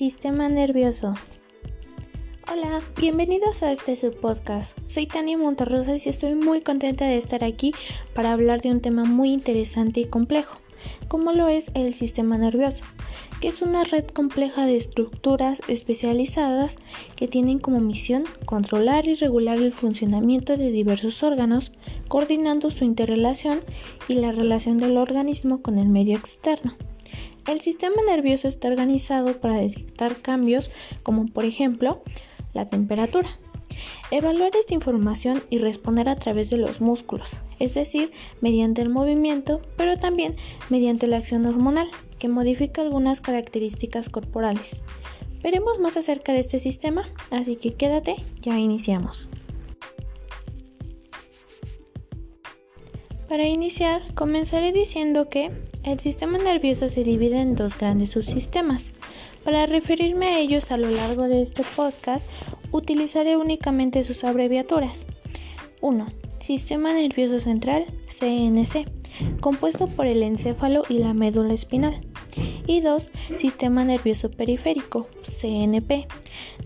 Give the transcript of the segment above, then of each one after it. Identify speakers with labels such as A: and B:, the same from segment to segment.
A: Sistema nervioso. Hola, bienvenidos a este subpodcast. Soy Tania Monterrosas y estoy muy contenta de estar aquí para hablar de un tema muy interesante y complejo, como lo es el sistema nervioso, que es una red compleja de estructuras especializadas que tienen como misión controlar y regular el funcionamiento de diversos órganos, coordinando su interrelación y la relación del organismo con el medio externo. El sistema nervioso está organizado para detectar cambios como por ejemplo la temperatura. Evaluar esta información y responder a través de los músculos, es decir, mediante el movimiento, pero también mediante la acción hormonal, que modifica algunas características corporales. Veremos más acerca de este sistema, así que quédate, ya iniciamos. Para iniciar, comenzaré diciendo que el sistema nervioso se divide en dos grandes subsistemas. Para referirme a ellos a lo largo de este podcast, utilizaré únicamente sus abreviaturas. 1. Sistema nervioso central, CNC, compuesto por el encéfalo y la médula espinal. Y 2. Sistema nervioso periférico, CNP,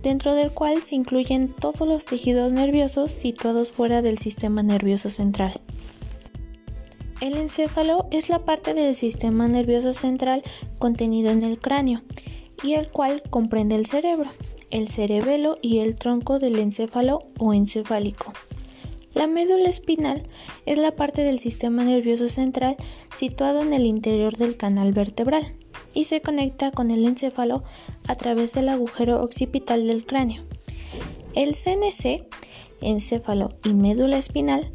A: dentro del cual se incluyen todos los tejidos nerviosos situados fuera del sistema nervioso central. El encéfalo es la parte del sistema nervioso central contenida en el cráneo y el cual comprende el cerebro, el cerebelo y el tronco del encéfalo o encefálico. La médula espinal es la parte del sistema nervioso central situado en el interior del canal vertebral y se conecta con el encéfalo a través del agujero occipital del cráneo. El CNC, encéfalo y médula espinal,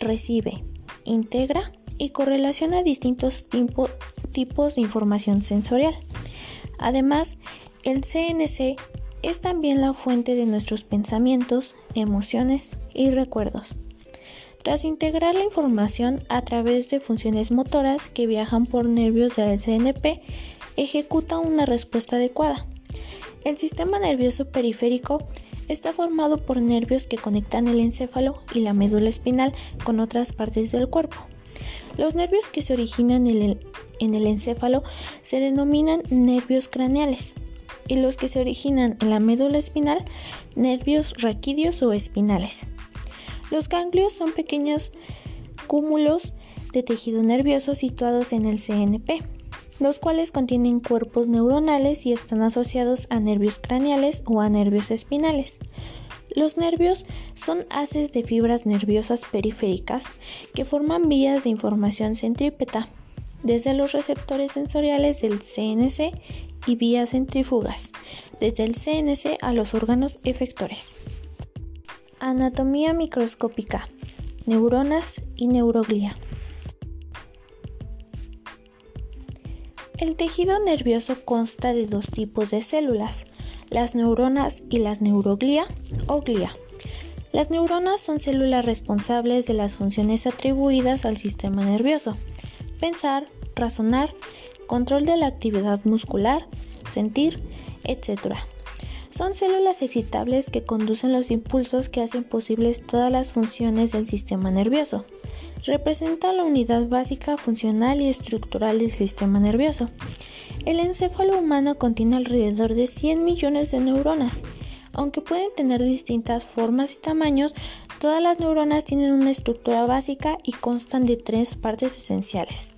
A: recibe, integra y correlaciona distintos tipos de información sensorial. Además, el CNC es también la fuente de nuestros pensamientos, emociones y recuerdos. Tras integrar la información a través de funciones motoras que viajan por nervios del CNP, ejecuta una respuesta adecuada. El sistema nervioso periférico está formado por nervios que conectan el encéfalo y la médula espinal con otras partes del cuerpo. Los nervios que se originan en el, encéfalo se denominan nervios craneales y los que se originan en la médula espinal, nervios raquídeos o espinales. Los ganglios son pequeños cúmulos de tejido nervioso situados en el CNP, los cuales contienen cuerpos neuronales y están asociados a nervios craneales o a nervios espinales. Los nervios son haces de fibras nerviosas periféricas que forman vías de información centrípeta desde los receptores sensoriales del CNC y vías centrífugas desde el CNC a los órganos efectores. Anatomía microscópica, neuronas y neuroglía. El tejido nervioso consta de dos tipos de células, las neuronas y las neuroglía o glía. Las neuronas son células responsables de las funciones atribuidas al sistema nervioso, pensar, razonar, control de la actividad muscular, sentir, etc. Son células excitables que conducen los impulsos que hacen posibles todas las funciones del sistema nervioso. Representa la unidad básica funcional y estructural del sistema nervioso. El encéfalo humano contiene alrededor de 100 millones de neuronas. Aunque pueden tener distintas formas y tamaños, todas las neuronas tienen una estructura básica y constan de tres partes esenciales.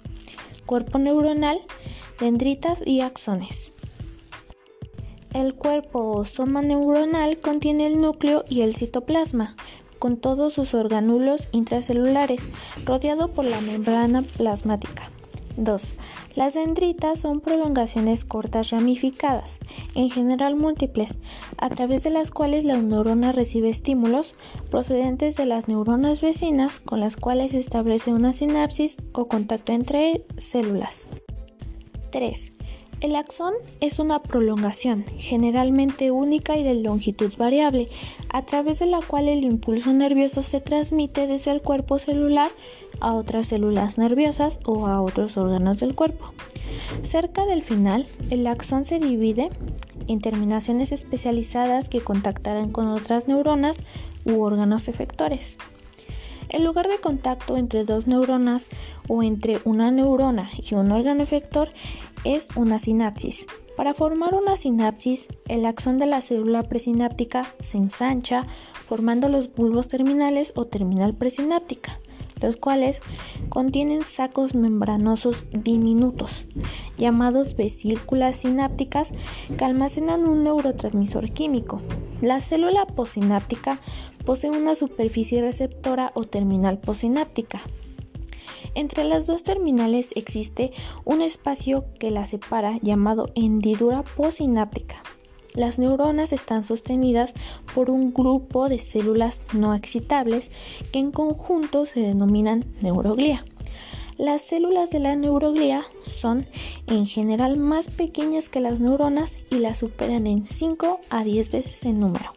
A: Cuerpo neuronal, dendritas y axones. El cuerpo o soma neuronal contiene el núcleo y el citoplasma, con todos sus organulos intracelulares, rodeado por la membrana plasmática. 2. Las dendritas son prolongaciones cortas ramificadas, en general múltiples, a través de las cuales la neurona recibe estímulos procedentes de las neuronas vecinas con las cuales se establece una sinapsis o contacto entre células. 3. El axón es una prolongación, generalmente única y de longitud variable, a través de la cual el impulso nervioso se transmite desde el cuerpo celular a otras células nerviosas o a otros órganos del cuerpo. Cerca del final, el axón se divide en terminaciones especializadas que contactarán con otras neuronas u órganos efectores. El lugar de contacto entre dos neuronas o entre una neurona y un órgano efector es una sinapsis. Para formar una sinapsis, el axón de la célula presináptica se ensancha formando los bulbos terminales o terminal presináptica, los cuales contienen sacos membranosos diminutos, llamados vesículas sinápticas, que almacenan un neurotransmisor químico. La célula posináptica posee una superficie receptora o terminal posináptica. Entre las dos terminales existe un espacio que la separa llamado hendidura posináptica. Las neuronas están sostenidas por un grupo de células no excitables que en conjunto se denominan neuroglía. Las células de la neuroglía son en general más pequeñas que las neuronas y las superan en 5 a 10 veces en número.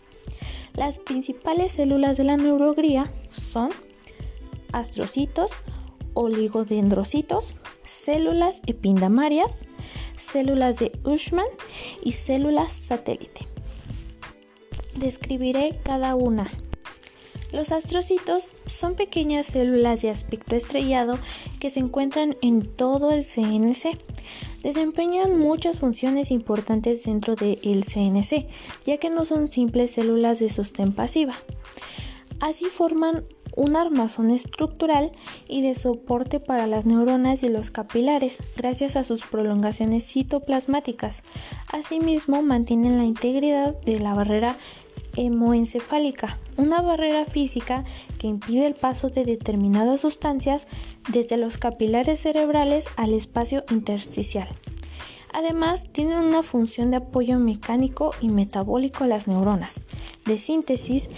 A: Las principales células de la neuroglía son astrocitos, oligodendrocitos, células epindamarias, células de Ushman y células satélite. Describiré cada una. Los astrocitos son pequeñas células de aspecto estrellado que se encuentran en todo el CNC. Desempeñan muchas funciones importantes dentro del CNC, ya que no son simples células de sostén pasiva. Así forman un armazón estructural y de soporte para las neuronas y los capilares, gracias a sus prolongaciones citoplasmáticas. Asimismo, mantienen la integridad de la barrera hemoencefálica, una barrera física que impide el paso de determinadas sustancias desde los capilares cerebrales al espacio intersticial. Además, tienen una función de apoyo mecánico y metabólico a las neuronas, de síntesis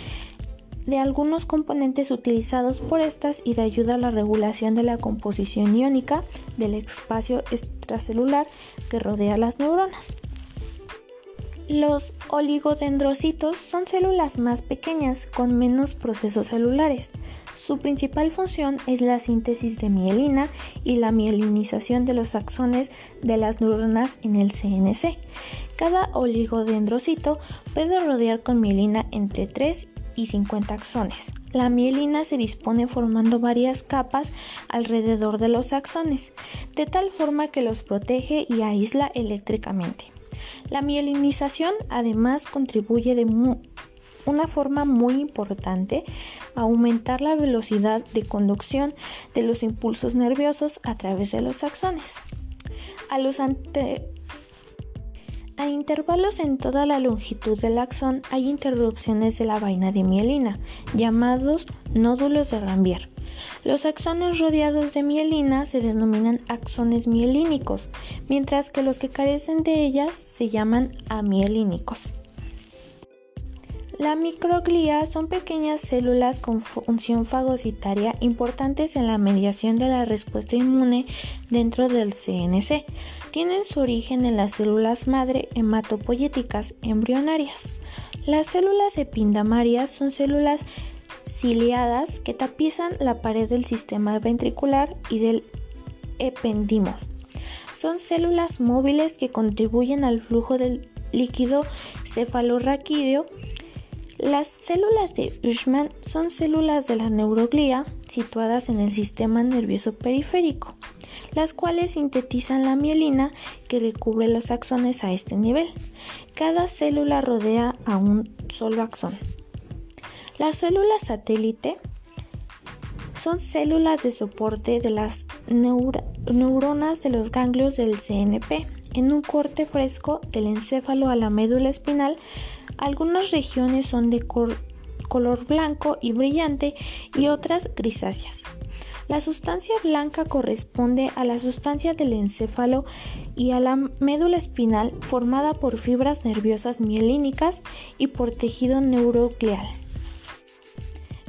A: de algunos componentes utilizados por estas y de ayuda a la regulación de la composición iónica del espacio extracelular que rodea las neuronas. Los oligodendrocitos son células más pequeñas con menos procesos celulares. Su principal función es la síntesis de mielina y la mielinización de los axones de las neuronas en el CNC. Cada oligodendrocito puede rodear con mielina entre 3 y 50 axones. La mielina se dispone formando varias capas alrededor de los axones, de tal forma que los protege y aísla eléctricamente. La mielinización además contribuye de una forma muy importante a aumentar la velocidad de conducción de los impulsos nerviosos a través de los axones. A los ante a intervalos en toda la longitud del axón hay interrupciones de la vaina de mielina, llamados nódulos de Rambier. Los axones rodeados de mielina se denominan axones mielínicos, mientras que los que carecen de ellas se llaman amielínicos. La microglía son pequeñas células con función fagocitaria importantes en la mediación de la respuesta inmune dentro del CNC. Tienen su origen en las células madre hematopoyéticas embrionarias. Las células epindamarias son células ciliadas que tapizan la pared del sistema ventricular y del ependimo. Son células móviles que contribuyen al flujo del líquido cefalorraquídeo las células de Ushman son células de la neuroglía situadas en el sistema nervioso periférico, las cuales sintetizan la mielina que recubre los axones a este nivel. Cada célula rodea a un solo axón. Las células satélite son células de soporte de las neuronas de los ganglios del CNP en un corte fresco del encéfalo a la médula espinal algunas regiones son de color blanco y brillante y otras grisáceas. La sustancia blanca corresponde a la sustancia del encéfalo y a la médula espinal formada por fibras nerviosas mielínicas y por tejido neurocleal.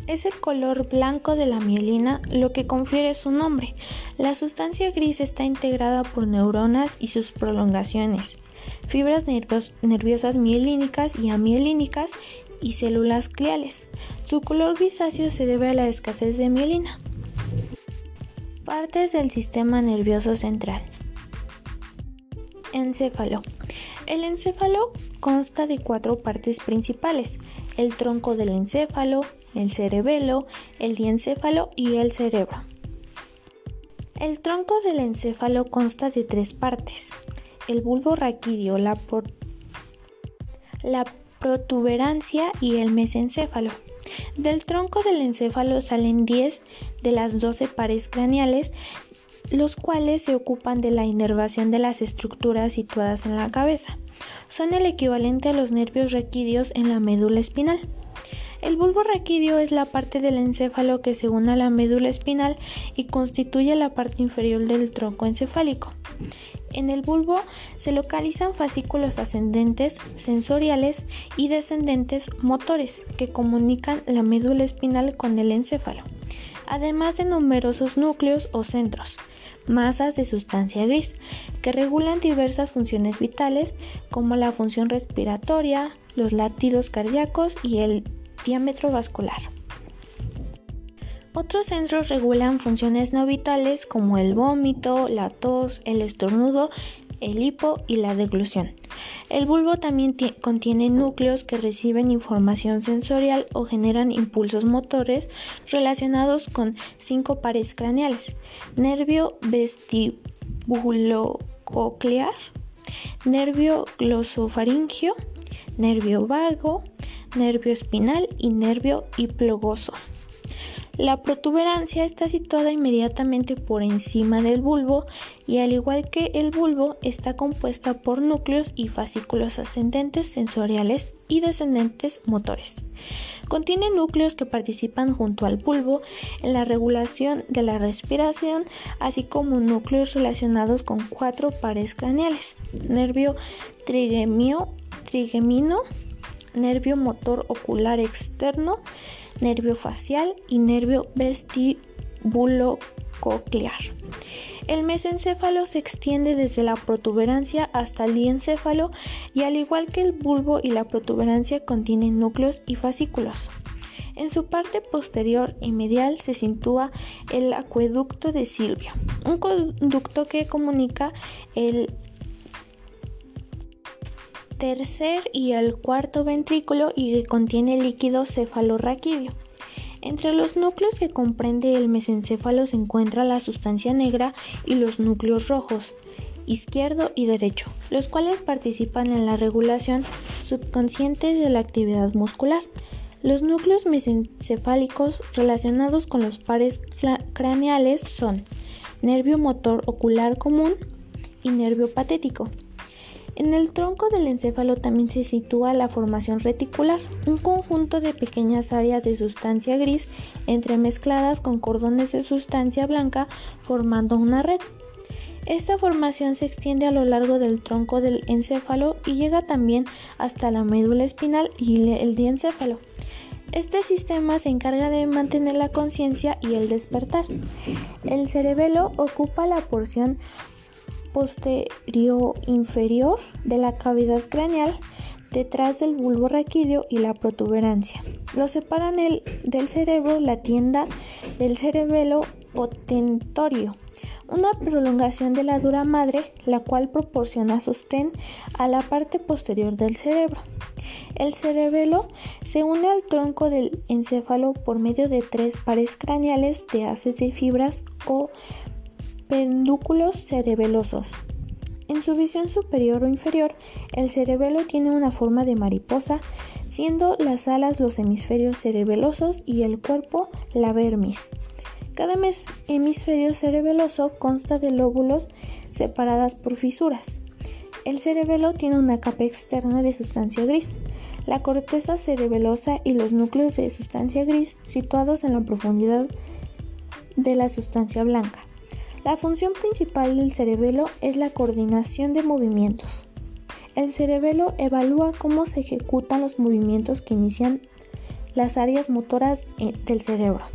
A: Es el color blanco de la mielina lo que confiere su nombre. La sustancia gris está integrada por neuronas y sus prolongaciones fibras nerviosas mielínicas y amielínicas y células gliales. Su color grisáceo se debe a la escasez de mielina. Partes del sistema nervioso central. Encéfalo. El encéfalo consta de cuatro partes principales, el tronco del encéfalo, el cerebelo, el diencéfalo y el cerebro. El tronco del encéfalo consta de tres partes, el bulbo raquídeo, la, la protuberancia y el mesencéfalo. Del tronco del encéfalo salen 10 de las 12 pares craneales, los cuales se ocupan de la inervación de las estructuras situadas en la cabeza. Son el equivalente a los nervios raquídeos en la médula espinal. El bulbo raquídeo es la parte del encéfalo que se une a la médula espinal y constituye la parte inferior del tronco encefálico. En el bulbo se localizan fascículos ascendentes sensoriales y descendentes motores que comunican la médula espinal con el encéfalo, además de numerosos núcleos o centros, masas de sustancia gris, que regulan diversas funciones vitales como la función respiratoria, los latidos cardíacos y el diámetro vascular. Otros centros regulan funciones no vitales como el vómito, la tos, el estornudo, el hipo y la deglución. El bulbo también contiene núcleos que reciben información sensorial o generan impulsos motores relacionados con cinco pares craneales: nervio vestibulococlear, nervio glosofaringio, nervio vago, nervio espinal y nervio hipogloso. La protuberancia está situada inmediatamente por encima del bulbo y al igual que el bulbo está compuesta por núcleos y fascículos ascendentes sensoriales y descendentes motores. Contiene núcleos que participan junto al bulbo en la regulación de la respiración, así como núcleos relacionados con cuatro pares craneales, nervio trigemio, trigemino, nervio motor ocular externo, nervio facial y nervio vestibulococlear. El mesencéfalo se extiende desde la protuberancia hasta el diencéfalo y al igual que el bulbo y la protuberancia contienen núcleos y fascículos. En su parte posterior y medial se sitúa el acueducto de Silvio, un conducto que comunica el tercer y el cuarto ventrículo y que contiene líquido cefalorraquídeo. Entre los núcleos que comprende el mesencéfalo se encuentra la sustancia negra y los núcleos rojos, izquierdo y derecho, los cuales participan en la regulación subconsciente de la actividad muscular. Los núcleos mesencefálicos relacionados con los pares craneales son nervio motor ocular común y nervio patético. En el tronco del encéfalo también se sitúa la formación reticular, un conjunto de pequeñas áreas de sustancia gris entremezcladas con cordones de sustancia blanca formando una red. Esta formación se extiende a lo largo del tronco del encéfalo y llega también hasta la médula espinal y el diencéfalo. Este sistema se encarga de mantener la conciencia y el despertar. El cerebelo ocupa la porción posterior inferior de la cavidad craneal detrás del bulbo raquídeo y la protuberancia. Lo separan el, del cerebro la tienda del cerebelo potentorio, una prolongación de la dura madre, la cual proporciona sostén a la parte posterior del cerebro. El cerebelo se une al tronco del encéfalo por medio de tres pares craneales de haces de fibras o Pedúnculos cerebelosos. En su visión superior o inferior, el cerebelo tiene una forma de mariposa, siendo las alas los hemisferios cerebelosos y el cuerpo la vermis. Cada hemisferio cerebeloso consta de lóbulos separadas por fisuras. El cerebelo tiene una capa externa de sustancia gris, la corteza cerebelosa y los núcleos de sustancia gris situados en la profundidad de la sustancia blanca. La función principal del cerebelo es la coordinación de movimientos. El cerebelo evalúa cómo se ejecutan los movimientos que inician las áreas motoras eh, del cerebro.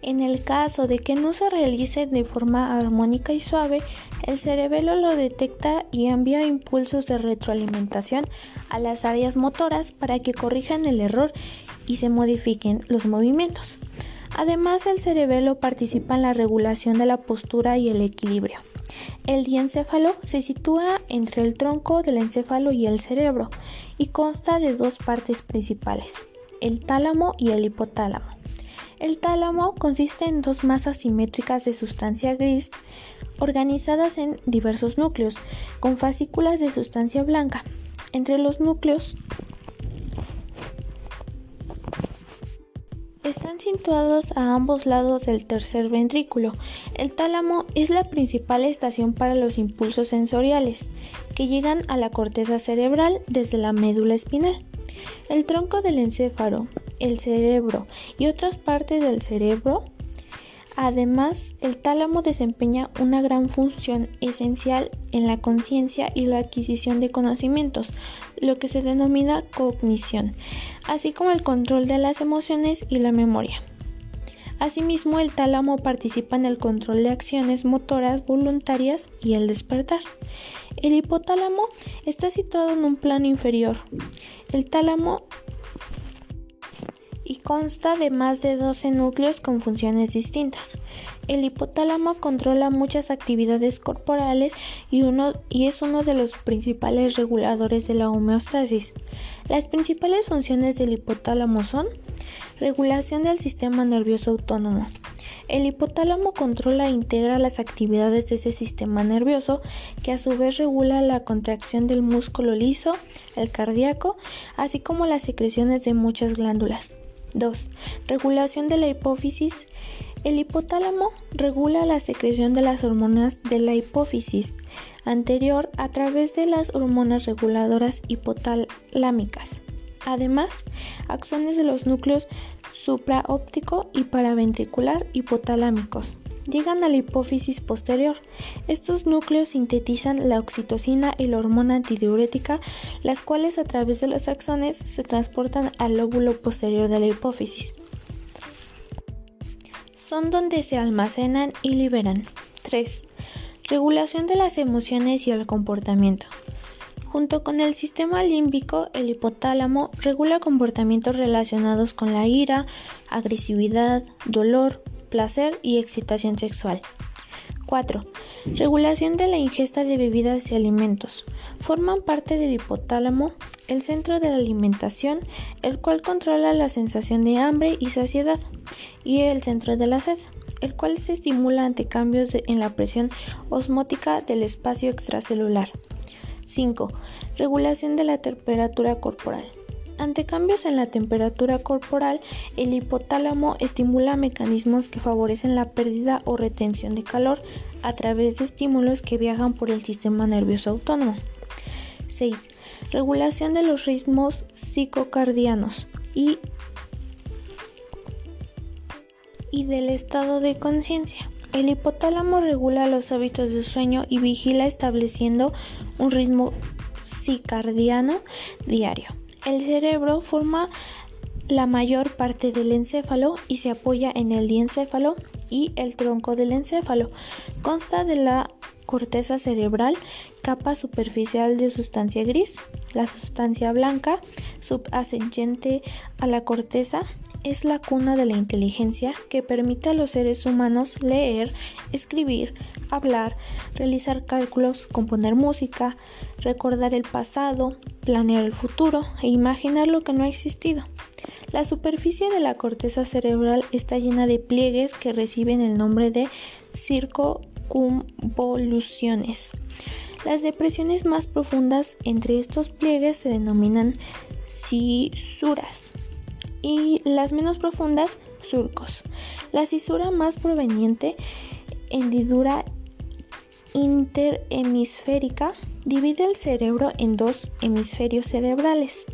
A: En el caso de que no se realice de forma armónica y suave, el cerebelo lo detecta y envía impulsos de retroalimentación a las áreas motoras para que corrijan el error y se modifiquen los movimientos. Además, el cerebelo participa en la regulación de la postura y el equilibrio. El diencéfalo se sitúa entre el tronco del encéfalo y el cerebro y consta de dos partes principales, el tálamo y el hipotálamo. El tálamo consiste en dos masas simétricas de sustancia gris organizadas en diversos núcleos, con fascículas de sustancia blanca. Entre los núcleos Están situados a ambos lados del tercer ventrículo. El tálamo es la principal estación para los impulsos sensoriales, que llegan a la corteza cerebral desde la médula espinal. El tronco del encéfalo, el cerebro y otras partes del cerebro Además, el tálamo desempeña una gran función esencial en la conciencia y la adquisición de conocimientos, lo que se denomina cognición, así como el control de las emociones y la memoria. Asimismo, el tálamo participa en el control de acciones motoras voluntarias y el despertar. El hipotálamo está situado en un plano inferior. El tálamo y consta de más de 12 núcleos con funciones distintas. El hipotálamo controla muchas actividades corporales y, uno, y es uno de los principales reguladores de la homeostasis. Las principales funciones del hipotálamo son regulación del sistema nervioso autónomo. El hipotálamo controla e integra las actividades de ese sistema nervioso que a su vez regula la contracción del músculo liso, el cardíaco, así como las secreciones de muchas glándulas. 2. Regulación de la hipófisis. El hipotálamo regula la secreción de las hormonas de la hipófisis anterior a través de las hormonas reguladoras hipotalámicas. Además, acciones de los núcleos supraóptico y paraventricular hipotalámicos llegan a la hipófisis posterior. Estos núcleos sintetizan la oxitocina y la hormona antidiurética, las cuales a través de los axones se transportan al lóbulo posterior de la hipófisis. Son donde se almacenan y liberan. 3. Regulación de las emociones y el comportamiento. Junto con el sistema límbico, el hipotálamo regula comportamientos relacionados con la ira, agresividad, dolor, placer y excitación sexual. 4. Regulación de la ingesta de bebidas y alimentos. Forman parte del hipotálamo, el centro de la alimentación, el cual controla la sensación de hambre y saciedad, y el centro de la sed, el cual se estimula ante cambios en la presión osmótica del espacio extracelular. 5. Regulación de la temperatura corporal. Ante cambios en la temperatura corporal, el hipotálamo estimula mecanismos que favorecen la pérdida o retención de calor a través de estímulos que viajan por el sistema nervioso autónomo. 6. Regulación de los ritmos psicocardianos y, y del estado de conciencia. El hipotálamo regula los hábitos de sueño y vigila estableciendo un ritmo circadiano diario. El cerebro forma la mayor parte del encéfalo y se apoya en el diencéfalo y el tronco del encéfalo. Consta de la corteza cerebral, capa superficial de sustancia gris, la sustancia blanca subyacente a la corteza es la cuna de la inteligencia que permite a los seres humanos leer, escribir, hablar, realizar cálculos, componer música, recordar el pasado, planear el futuro e imaginar lo que no ha existido. La superficie de la corteza cerebral está llena de pliegues que reciben el nombre de circunvoluciones. Las depresiones más profundas entre estos pliegues se denominan cisuras y las menos profundas surcos. La cisura más proveniente, hendidura interhemisférica, divide el cerebro en dos hemisferios cerebrales,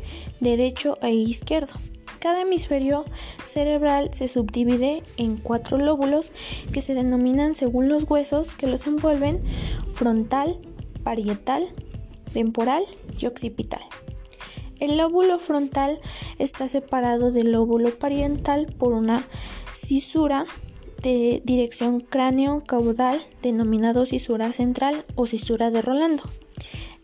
A: derecho e izquierdo. Cada hemisferio cerebral se subdivide en cuatro lóbulos que se denominan según los huesos que los envuelven frontal, parietal, temporal y occipital. El lóbulo frontal está separado del lóbulo parietal por una cisura de dirección cráneo-caudal denominado cisura central o cisura de Rolando.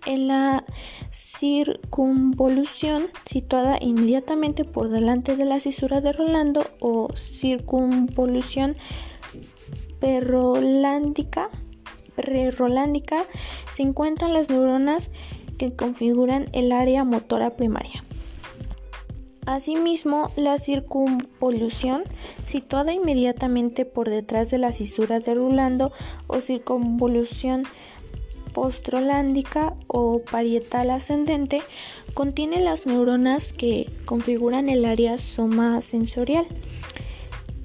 A: En la circunvolución situada inmediatamente por delante de la cisura de Rolando o circunvolución perrolándica, perrolándica se encuentran las neuronas que configuran el área motora primaria. Asimismo, la circunvolución, situada inmediatamente por detrás de la cisura de Rulando o circunvolución postrolándica o parietal ascendente, contiene las neuronas que configuran el área soma sensorial.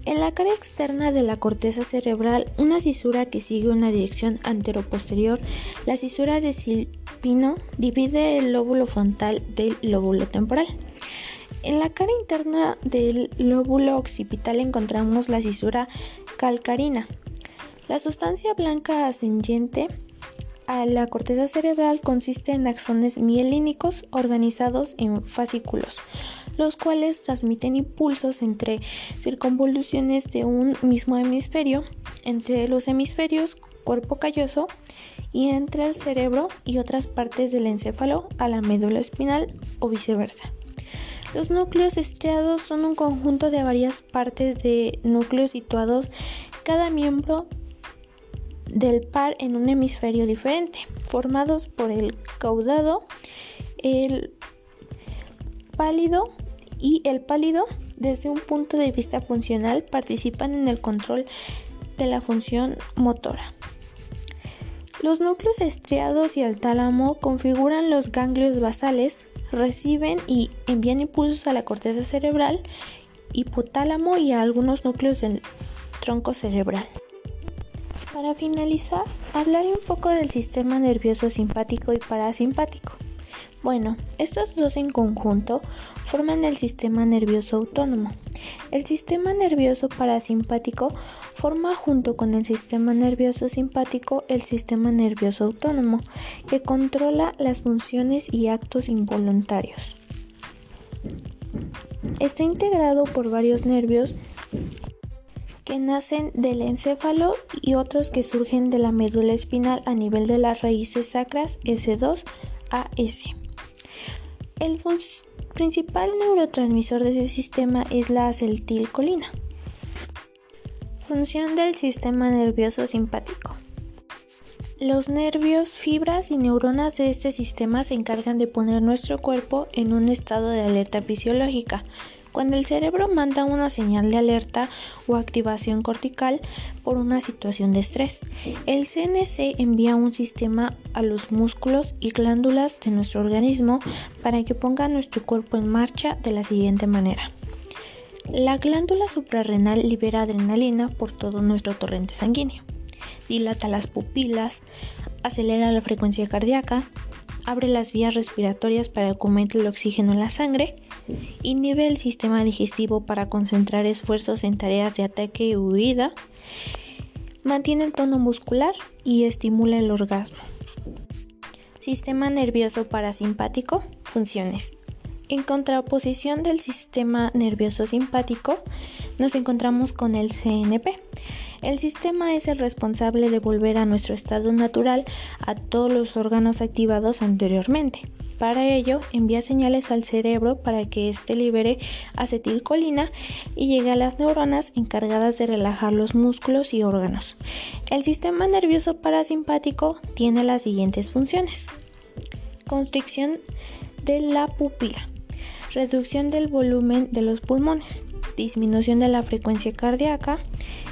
A: En la cara externa de la corteza cerebral, una cisura que sigue una dirección antero-posterior, la cisura de Silpino divide el lóbulo frontal del lóbulo temporal. En la cara interna del lóbulo occipital encontramos la cisura calcarina. La sustancia blanca ascendente a la corteza cerebral consiste en axones mielínicos organizados en fascículos, los cuales transmiten impulsos entre circunvoluciones de un mismo hemisferio, entre los hemisferios cuerpo calloso y entre el cerebro y otras partes del encéfalo a la médula espinal o viceversa. Los núcleos estriados son un conjunto de varias partes de núcleos situados cada miembro del par en un hemisferio diferente, formados por el caudado, el pálido y el pálido desde un punto de vista funcional participan en el control de la función motora. Los núcleos estriados y el tálamo configuran los ganglios basales reciben y envían impulsos a la corteza cerebral, hipotálamo y a algunos núcleos del tronco cerebral. Para finalizar, hablaré un poco del sistema nervioso simpático y parasimpático. Bueno, estos dos en conjunto forman el sistema nervioso autónomo. El sistema nervioso parasimpático forma junto con el sistema nervioso simpático el sistema nervioso autónomo, que controla las funciones y actos involuntarios. Está integrado por varios nervios que nacen del encéfalo y otros que surgen de la médula espinal a nivel de las raíces sacras S2 a S. El principal neurotransmisor de ese sistema es la acetilcolina. Función del sistema nervioso simpático. Los nervios, fibras y neuronas de este sistema se encargan de poner nuestro cuerpo en un estado de alerta fisiológica, cuando el cerebro manda una señal de alerta o activación cortical por una situación de estrés, el CNC envía un sistema a los músculos y glándulas de nuestro organismo para que ponga nuestro cuerpo en marcha de la siguiente manera. La glándula suprarrenal libera adrenalina por todo nuestro torrente sanguíneo, dilata las pupilas, acelera la frecuencia cardíaca, abre las vías respiratorias para que aumente el oxígeno en la sangre, inhibe el sistema digestivo para concentrar esfuerzos en tareas de ataque y huida, mantiene el tono muscular y estimula el orgasmo. Sistema nervioso parasimpático, funciones. En contraposición del sistema nervioso simpático, nos encontramos con el CNP, el sistema es el responsable de volver a nuestro estado natural a todos los órganos activados anteriormente. Para ello, envía señales al cerebro para que éste libere acetilcolina y llegue a las neuronas encargadas de relajar los músculos y órganos. El sistema nervioso parasimpático tiene las siguientes funciones. Constricción de la pupila. Reducción del volumen de los pulmones. Disminución de la frecuencia cardíaca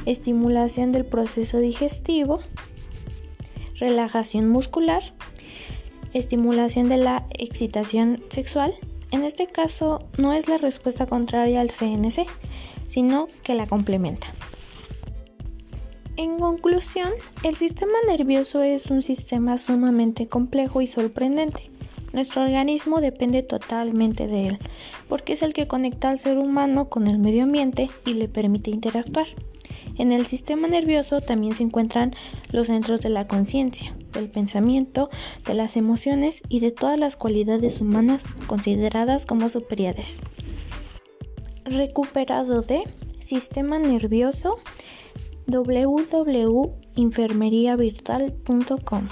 A: estimulación del proceso digestivo, relajación muscular, estimulación de la excitación sexual. En este caso no es la respuesta contraria al CNC, sino que la complementa. En conclusión, el sistema nervioso es un sistema sumamente complejo y sorprendente. Nuestro organismo depende totalmente de él, porque es el que conecta al ser humano con el medio ambiente y le permite interactuar. En el sistema nervioso también se encuentran los centros de la conciencia, del pensamiento, de las emociones y de todas las cualidades humanas consideradas como superiores. Recuperado de Sistema Nervioso www.infermeriavirtual.com